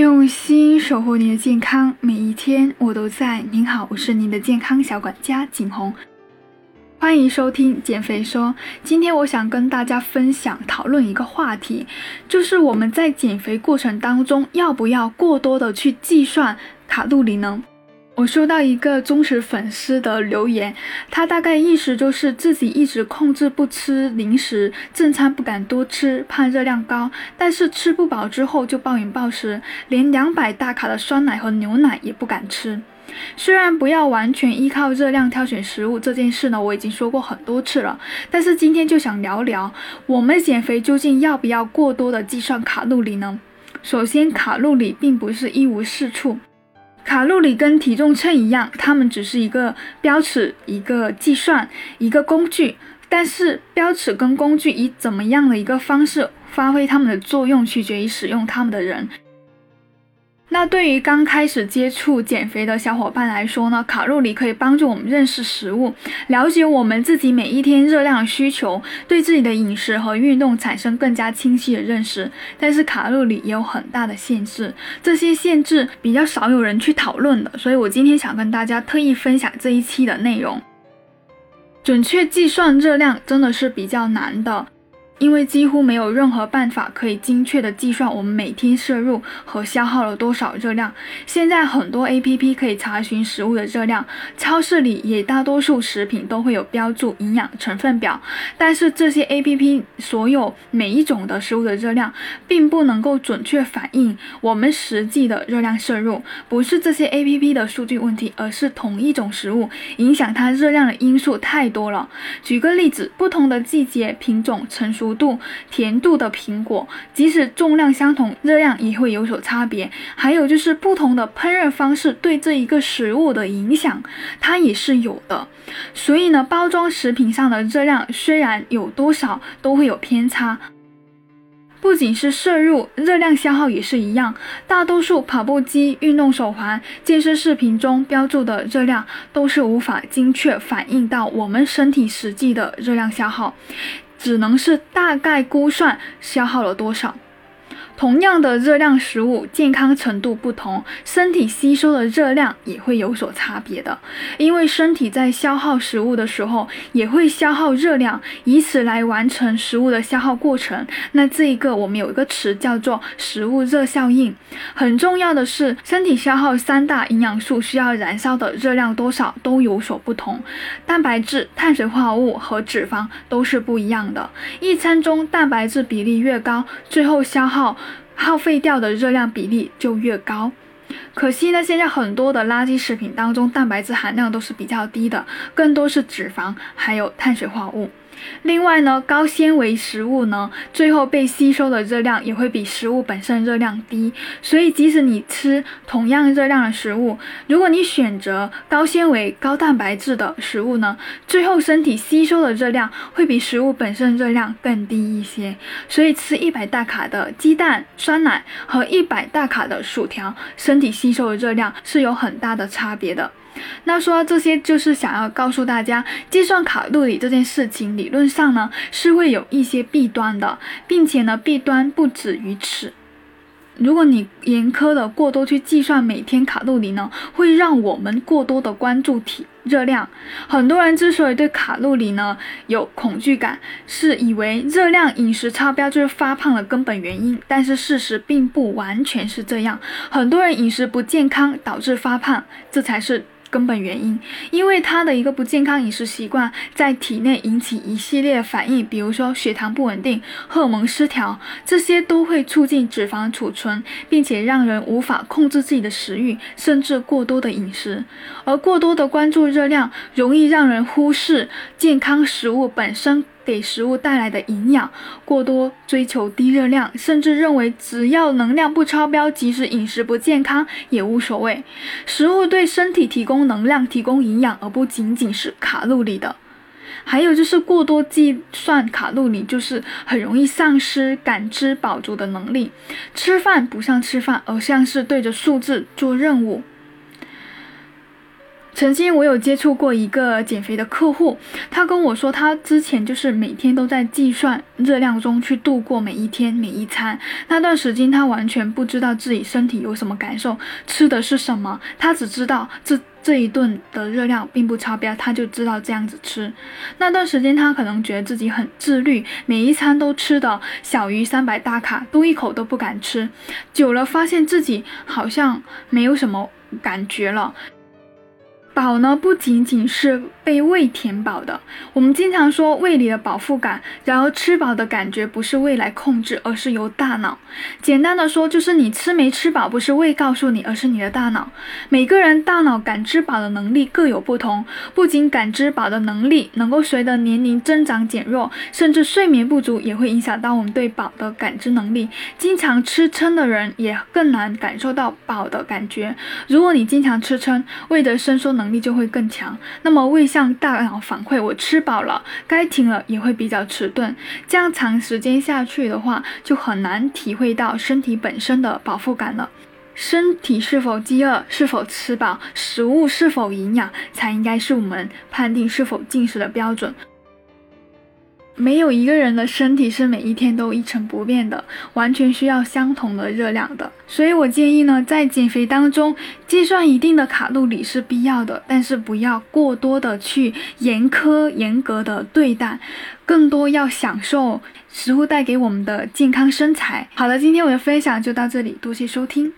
用心守护你的健康，每一天我都在。您好，我是您的健康小管家景红，欢迎收听减肥说。今天我想跟大家分享讨论一个话题，就是我们在减肥过程当中要不要过多的去计算卡路里呢？我收到一个忠实粉丝的留言，他大概意思就是自己一直控制不吃零食，正餐不敢多吃，怕热量高，但是吃不饱之后就暴饮暴食，连两百大卡的酸奶和牛奶也不敢吃。虽然不要完全依靠热量挑选食物这件事呢，我已经说过很多次了，但是今天就想聊聊，我们减肥究竟要不要过多的计算卡路里呢？首先，卡路里并不是一无是处。卡路里跟体重秤一样，它们只是一个标尺、一个计算、一个工具。但是标尺跟工具以怎么样的一个方式发挥它们的作用，取决于使用它们的人。那对于刚开始接触减肥的小伙伴来说呢，卡路里可以帮助我们认识食物，了解我们自己每一天热量需求，对自己的饮食和运动产生更加清晰的认识。但是卡路里也有很大的限制，这些限制比较少有人去讨论的，所以我今天想跟大家特意分享这一期的内容。准确计算热量真的是比较难的。因为几乎没有任何办法可以精确的计算我们每天摄入和消耗了多少热量。现在很多 A P P 可以查询食物的热量，超市里也大多数食品都会有标注营养成分表。但是这些 A P P 所有每一种的食物的热量，并不能够准确反映我们实际的热量摄入。不是这些 A P P 的数据问题，而是同一种食物影响它热量的因素太多了。举个例子，不同的季节、品种、成熟。度甜度的苹果，即使重量相同，热量也会有所差别。还有就是不同的烹饪方式对这一个食物的影响，它也是有的。所以呢，包装食品上的热量虽然有多少都会有偏差。不仅是摄入，热量消耗也是一样。大多数跑步机、运动手环、健身视频中标注的热量，都是无法精确反映到我们身体实际的热量消耗。只能是大概估算消耗了多少。同样的热量食物，健康程度不同，身体吸收的热量也会有所差别的。因为身体在消耗食物的时候，也会消耗热量，以此来完成食物的消耗过程。那这一个我们有一个词叫做食物热效应。很重要的是，身体消耗三大营养素需要燃烧的热量多少都有所不同。蛋白质、碳水化合物和脂肪都是不一样的。一餐中蛋白质比例越高，最后消耗。耗费掉的热量比例就越高，可惜呢，现在很多的垃圾食品当中，蛋白质含量都是比较低的，更多是脂肪，还有碳水化合物。另外呢，高纤维食物呢，最后被吸收的热量也会比食物本身热量低。所以，即使你吃同样热量的食物，如果你选择高纤维、高蛋白质的食物呢，最后身体吸收的热量会比食物本身热量更低一些。所以，吃一百大卡的鸡蛋、酸奶和一百大卡的薯条，身体吸收的热量是有很大的差别的。那说到这些就是想要告诉大家，计算卡路里这件事情，理论上呢是会有一些弊端的，并且呢弊端不止于此。如果你严苛的过多去计算每天卡路里呢，会让我们过多的关注体热量。很多人之所以对卡路里呢有恐惧感，是以为热量饮食超标就是发胖的根本原因。但是事实并不完全是这样，很多人饮食不健康导致发胖，这才是。根本原因，因为他的一个不健康饮食习惯，在体内引起一系列反应，比如说血糖不稳定、荷尔蒙失调，这些都会促进脂肪储存，并且让人无法控制自己的食欲，甚至过多的饮食。而过多的关注热量，容易让人忽视健康食物本身。给食物带来的营养过多，追求低热量，甚至认为只要能量不超标，即使饮食不健康也无所谓。食物对身体提供能量、提供营养，而不仅仅是卡路里的。还有就是过多计算卡路里，就是很容易丧失感知饱足的能力。吃饭不像吃饭，而像是对着数字做任务。曾经我有接触过一个减肥的客户，他跟我说，他之前就是每天都在计算热量中去度过每一天每一餐。那段时间他完全不知道自己身体有什么感受，吃的是什么，他只知道这这一顿的热量并不超标，他就知道这样子吃。那段时间他可能觉得自己很自律，每一餐都吃的小于三百大卡，都一口都不敢吃。久了发现自己好像没有什么感觉了。饱呢，不仅仅是被胃填饱的。我们经常说胃里的饱腹感，然而吃饱的感觉不是胃来控制，而是由大脑。简单的说，就是你吃没吃饱，不是胃告诉你，而是你的大脑。每个人大脑感知饱的能力各有不同，不仅感知饱的能力能够随着年龄增长减弱，甚至睡眠不足也会影响到我们对饱的感知能力。经常吃撑的人也更难感受到饱的感觉。如果你经常吃撑，胃的伸缩能。能力就会更强，那么胃向大脑反馈我吃饱了，该停了也会比较迟钝。这样长时间下去的话，就很难体会到身体本身的饱腹感了。身体是否饥饿，是否吃饱，食物是否营养，才应该是我们判定是否进食的标准。没有一个人的身体是每一天都一成不变的，完全需要相同的热量的。所以我建议呢，在减肥当中计算一定的卡路里是必要的，但是不要过多的去严苛严格的对待，更多要享受食物带给我们的健康身材。好了，今天我的分享就到这里，多谢收听。